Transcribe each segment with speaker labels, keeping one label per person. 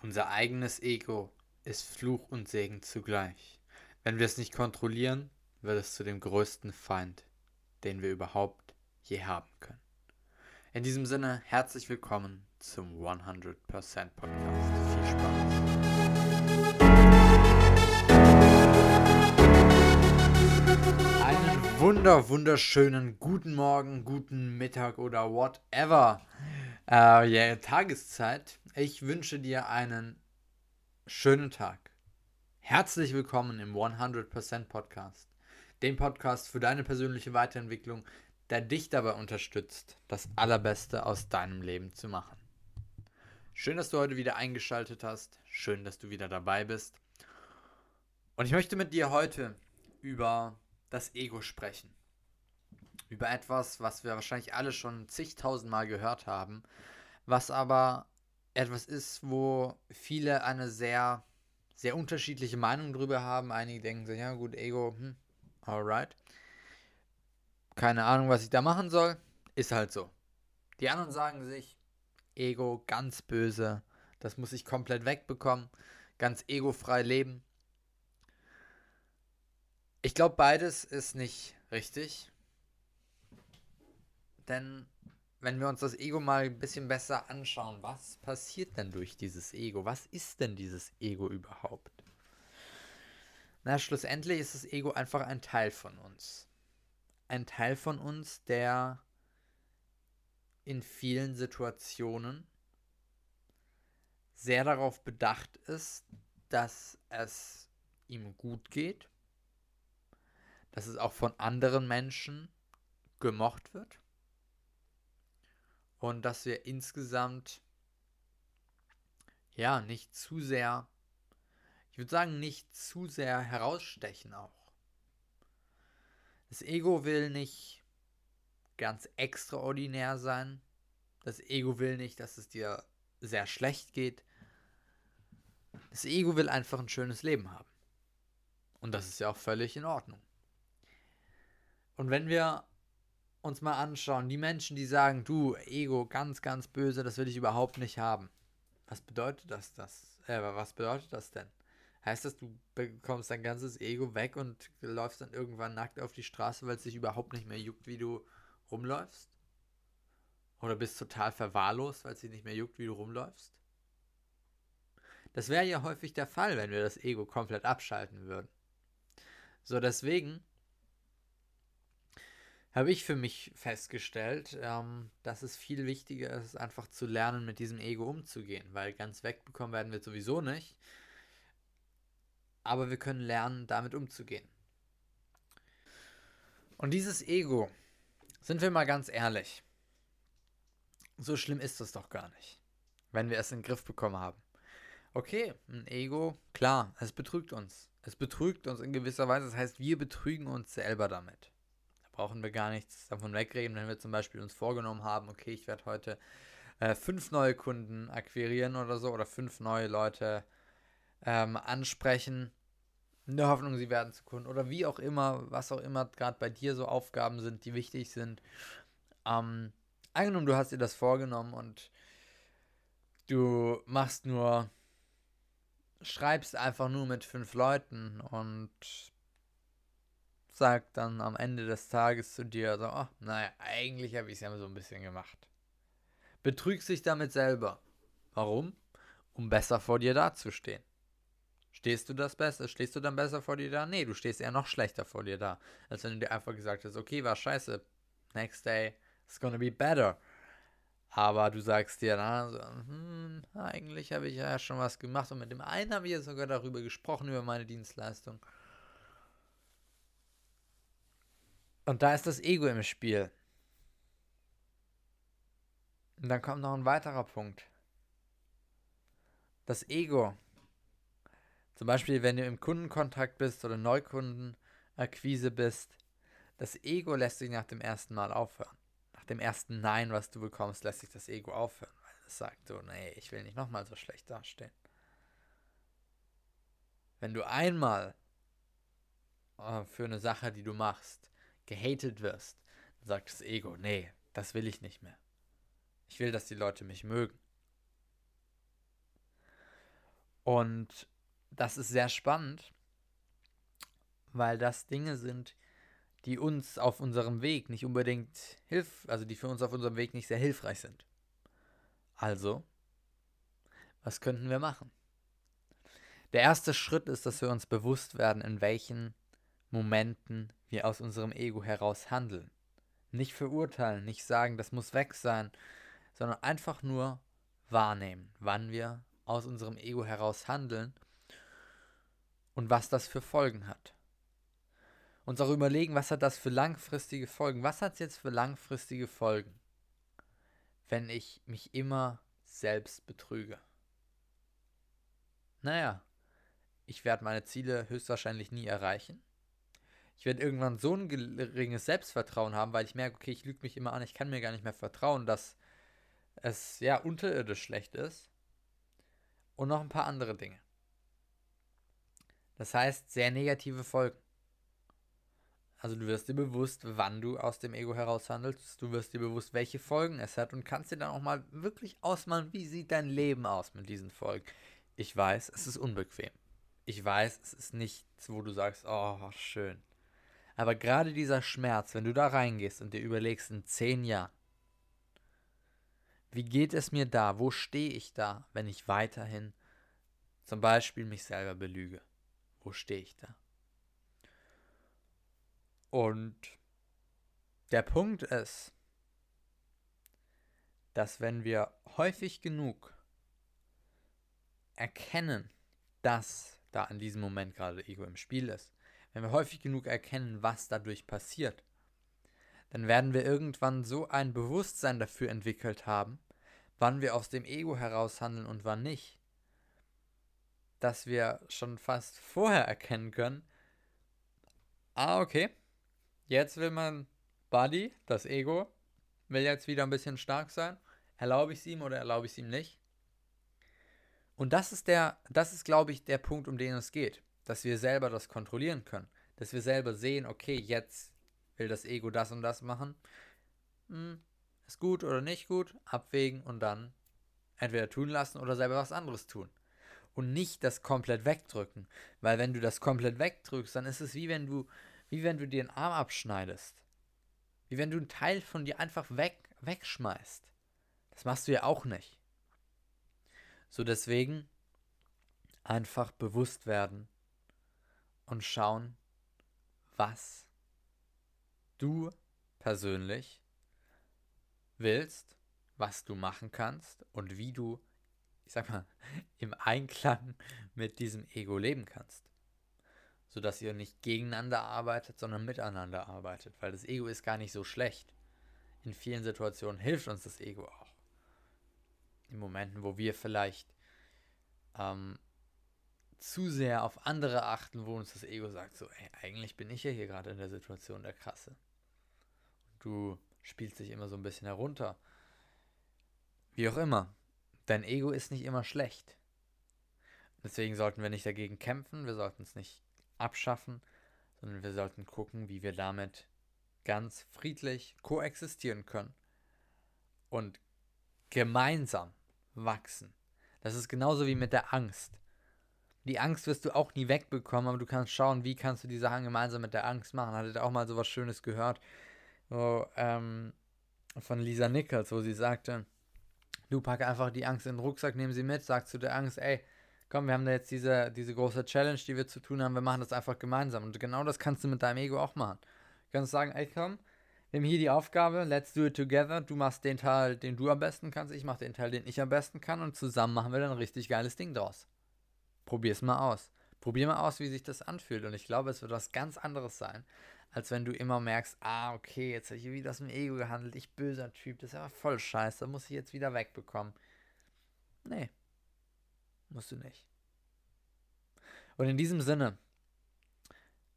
Speaker 1: Unser eigenes Ego ist Fluch und Segen zugleich. Wenn wir es nicht kontrollieren, wird es zu dem größten Feind, den wir überhaupt je haben können. In diesem Sinne, herzlich willkommen zum 100% Podcast. Viel Spaß. Einen wunder, wunderschönen guten Morgen, guten Mittag oder whatever. Äh, ja, Tageszeit. Ich wünsche dir einen schönen Tag. Herzlich willkommen im 100% Podcast, dem Podcast für deine persönliche Weiterentwicklung, der dich dabei unterstützt, das Allerbeste aus deinem Leben zu machen. Schön, dass du heute wieder eingeschaltet hast. Schön, dass du wieder dabei bist. Und ich möchte mit dir heute über das Ego sprechen. Über etwas, was wir wahrscheinlich alle schon zigtausendmal gehört haben, was aber etwas ist, wo viele eine sehr, sehr unterschiedliche Meinung drüber haben. Einige denken sich, ja gut, Ego, hm, alright. Keine Ahnung, was ich da machen soll. Ist halt so. Die anderen sagen sich, Ego ganz böse. Das muss ich komplett wegbekommen. Ganz egofrei leben. Ich glaube, beides ist nicht richtig. Denn wenn wir uns das Ego mal ein bisschen besser anschauen, was passiert denn durch dieses Ego? Was ist denn dieses Ego überhaupt? Na, schlussendlich ist das Ego einfach ein Teil von uns. Ein Teil von uns, der in vielen Situationen sehr darauf bedacht ist, dass es ihm gut geht, dass es auch von anderen Menschen gemocht wird und dass wir insgesamt ja nicht zu sehr, ich würde sagen, nicht zu sehr herausstechen auch. Das Ego will nicht ganz extraordinär sein. Das Ego will nicht, dass es dir sehr schlecht geht. Das Ego will einfach ein schönes Leben haben. Und das ist ja auch völlig in Ordnung. Und wenn wir uns mal anschauen, die Menschen, die sagen, du, Ego, ganz, ganz böse, das will ich überhaupt nicht haben. Was bedeutet das, das? Äh, was bedeutet das denn? Heißt das, du bekommst dein ganzes Ego weg und läufst dann irgendwann nackt auf die Straße, weil es dich überhaupt nicht mehr juckt, wie du rumläufst? Oder bist total verwahrlost, weil es dich nicht mehr juckt, wie du rumläufst? Das wäre ja häufig der Fall, wenn wir das Ego komplett abschalten würden. So, deswegen habe ich für mich festgestellt, ähm, dass es viel wichtiger ist, einfach zu lernen, mit diesem Ego umzugehen, weil ganz wegbekommen werden wir sowieso nicht. Aber wir können lernen, damit umzugehen. Und dieses Ego, sind wir mal ganz ehrlich, so schlimm ist es doch gar nicht, wenn wir es in den Griff bekommen haben. Okay, ein Ego, klar, es betrügt uns. Es betrügt uns in gewisser Weise, das heißt, wir betrügen uns selber damit brauchen wir gar nichts davon wegreden, wenn wir zum Beispiel uns vorgenommen haben, okay, ich werde heute äh, fünf neue Kunden akquirieren oder so oder fünf neue Leute ähm, ansprechen, in der Hoffnung, sie werden zu Kunden oder wie auch immer, was auch immer gerade bei dir so Aufgaben sind, die wichtig sind. Ähm, angenommen, du hast dir das vorgenommen und du machst nur, schreibst einfach nur mit fünf Leuten und sagt dann am Ende des Tages zu dir so, oh, naja, eigentlich habe ich es ja so ein bisschen gemacht. Betrügst dich damit selber. Warum? Um besser vor dir dazustehen. Stehst du das besser? Stehst du dann besser vor dir da? Nee, du stehst eher noch schlechter vor dir da, als wenn du dir einfach gesagt hast, okay, war scheiße. Next day it's gonna be better. Aber du sagst dir dann, so, hm, eigentlich habe ich ja schon was gemacht und mit dem einen habe ich ja sogar darüber gesprochen, über meine Dienstleistung. Und da ist das Ego im Spiel. Und dann kommt noch ein weiterer Punkt. Das Ego. Zum Beispiel, wenn du im Kundenkontakt bist oder Neukundenakquise bist. Das Ego lässt sich nach dem ersten Mal aufhören. Nach dem ersten Nein, was du bekommst, lässt sich das Ego aufhören. Weil es sagt so, nee, ich will nicht nochmal so schlecht dastehen. Wenn du einmal äh, für eine Sache, die du machst, gehatet wirst, sagt das Ego, nee, das will ich nicht mehr. Ich will, dass die Leute mich mögen. Und das ist sehr spannend, weil das Dinge sind, die uns auf unserem Weg nicht unbedingt hilf, also die für uns auf unserem Weg nicht sehr hilfreich sind. Also, was könnten wir machen? Der erste Schritt ist, dass wir uns bewusst werden, in welchen Momenten wir aus unserem Ego heraus handeln. Nicht verurteilen, nicht sagen, das muss weg sein, sondern einfach nur wahrnehmen, wann wir aus unserem Ego heraus handeln und was das für Folgen hat. Uns auch überlegen, was hat das für langfristige Folgen? Was hat es jetzt für langfristige Folgen, wenn ich mich immer selbst betrüge? Naja, ich werde meine Ziele höchstwahrscheinlich nie erreichen. Ich werde irgendwann so ein geringes Selbstvertrauen haben, weil ich merke, okay, ich lüge mich immer an, ich kann mir gar nicht mehr vertrauen, dass es ja unterirdisch schlecht ist. Und noch ein paar andere Dinge. Das heißt, sehr negative Folgen. Also du wirst dir bewusst, wann du aus dem Ego heraus handelst. Du wirst dir bewusst, welche Folgen es hat und kannst dir dann auch mal wirklich ausmalen, wie sieht dein Leben aus mit diesen Folgen. Ich weiß, es ist unbequem. Ich weiß, es ist nichts, wo du sagst, oh, schön. Aber gerade dieser Schmerz, wenn du da reingehst und dir überlegst, in zehn Jahren, wie geht es mir da? Wo stehe ich da, wenn ich weiterhin zum Beispiel mich selber belüge? Wo stehe ich da? Und der Punkt ist, dass wenn wir häufig genug erkennen, dass da in diesem Moment gerade Ego im Spiel ist, wenn wir häufig genug erkennen, was dadurch passiert, dann werden wir irgendwann so ein Bewusstsein dafür entwickelt haben, wann wir aus dem Ego heraus handeln und wann nicht, dass wir schon fast vorher erkennen können, ah, okay, jetzt will mein Body, das Ego, will jetzt wieder ein bisschen stark sein. Erlaube ich es ihm oder erlaube ich es ihm nicht? Und das ist der, das ist, glaube ich, der Punkt, um den es geht. Dass wir selber das kontrollieren können. Dass wir selber sehen, okay, jetzt will das Ego das und das machen. Hm, ist gut oder nicht gut, abwägen und dann entweder tun lassen oder selber was anderes tun. Und nicht das komplett wegdrücken. Weil wenn du das komplett wegdrückst, dann ist es wie wenn du, wie wenn du dir einen Arm abschneidest. Wie wenn du einen Teil von dir einfach weg, wegschmeißt. Das machst du ja auch nicht. So deswegen einfach bewusst werden und schauen, was du persönlich willst, was du machen kannst und wie du, ich sag mal, im Einklang mit diesem Ego leben kannst. Sodass ihr nicht gegeneinander arbeitet, sondern miteinander arbeitet. Weil das Ego ist gar nicht so schlecht. In vielen Situationen hilft uns das Ego auch. In Momenten, wo wir vielleicht ähm, zu sehr auf andere achten, wo uns das Ego sagt, so, ey, eigentlich bin ich ja hier gerade in der Situation der Krasse. Und du spielt sich immer so ein bisschen herunter. Wie auch immer. Dein Ego ist nicht immer schlecht. Deswegen sollten wir nicht dagegen kämpfen, wir sollten es nicht abschaffen, sondern wir sollten gucken, wie wir damit ganz friedlich koexistieren können und gemeinsam wachsen. Das ist genauso wie mit der Angst. Die Angst wirst du auch nie wegbekommen, aber du kannst schauen, wie kannst du die Sachen gemeinsam mit der Angst machen. Hattet auch mal so was Schönes gehört? wo, ähm, von Lisa Nichols, wo sie sagte, du pack einfach die Angst in den Rucksack, nimm sie mit, sag zu der Angst, ey, komm, wir haben da jetzt diese, diese große Challenge, die wir zu tun haben, wir machen das einfach gemeinsam. Und genau das kannst du mit deinem Ego auch machen. Du kannst sagen, ey, komm, haben hier die Aufgabe, let's do it together. Du machst den Teil, den du am besten kannst, ich mach den Teil, den ich am besten kann und zusammen machen wir dann ein richtig geiles Ding draus. Probier's mal aus. Probier mal aus, wie sich das anfühlt. Und ich glaube, es wird was ganz anderes sein, als wenn du immer merkst, ah, okay, jetzt habe ich wieder aus dem Ego gehandelt, ich böser Typ, das ist aber voll scheiße, muss ich jetzt wieder wegbekommen. Nee, musst du nicht. Und in diesem Sinne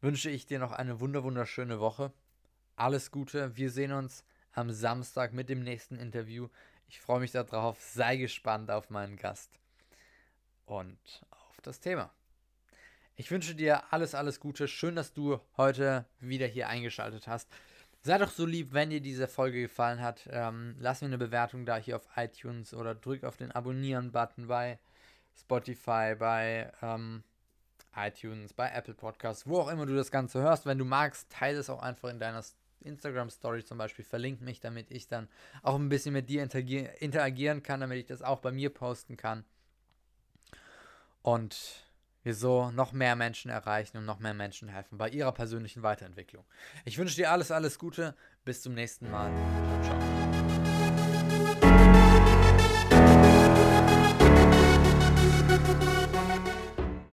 Speaker 1: wünsche ich dir noch eine wunderschöne Woche. Alles Gute, wir sehen uns am Samstag mit dem nächsten Interview. Ich freue mich darauf, sei gespannt auf meinen Gast und auf das Thema. Ich wünsche dir alles, alles Gute. Schön, dass du heute wieder hier eingeschaltet hast. Sei doch so lieb, wenn dir diese Folge gefallen hat. Ähm, lass mir eine Bewertung da hier auf iTunes oder drück auf den Abonnieren-Button bei Spotify, bei ähm, iTunes, bei Apple Podcasts, wo auch immer du das Ganze hörst. Wenn du magst, teile es auch einfach in deiner Instagram Story zum Beispiel. Verlink mich, damit ich dann auch ein bisschen mit dir interagieren kann, damit ich das auch bei mir posten kann. Und wir so noch mehr Menschen erreichen und noch mehr Menschen helfen bei ihrer persönlichen Weiterentwicklung. Ich wünsche dir alles, alles Gute. Bis zum nächsten Mal. Ciao.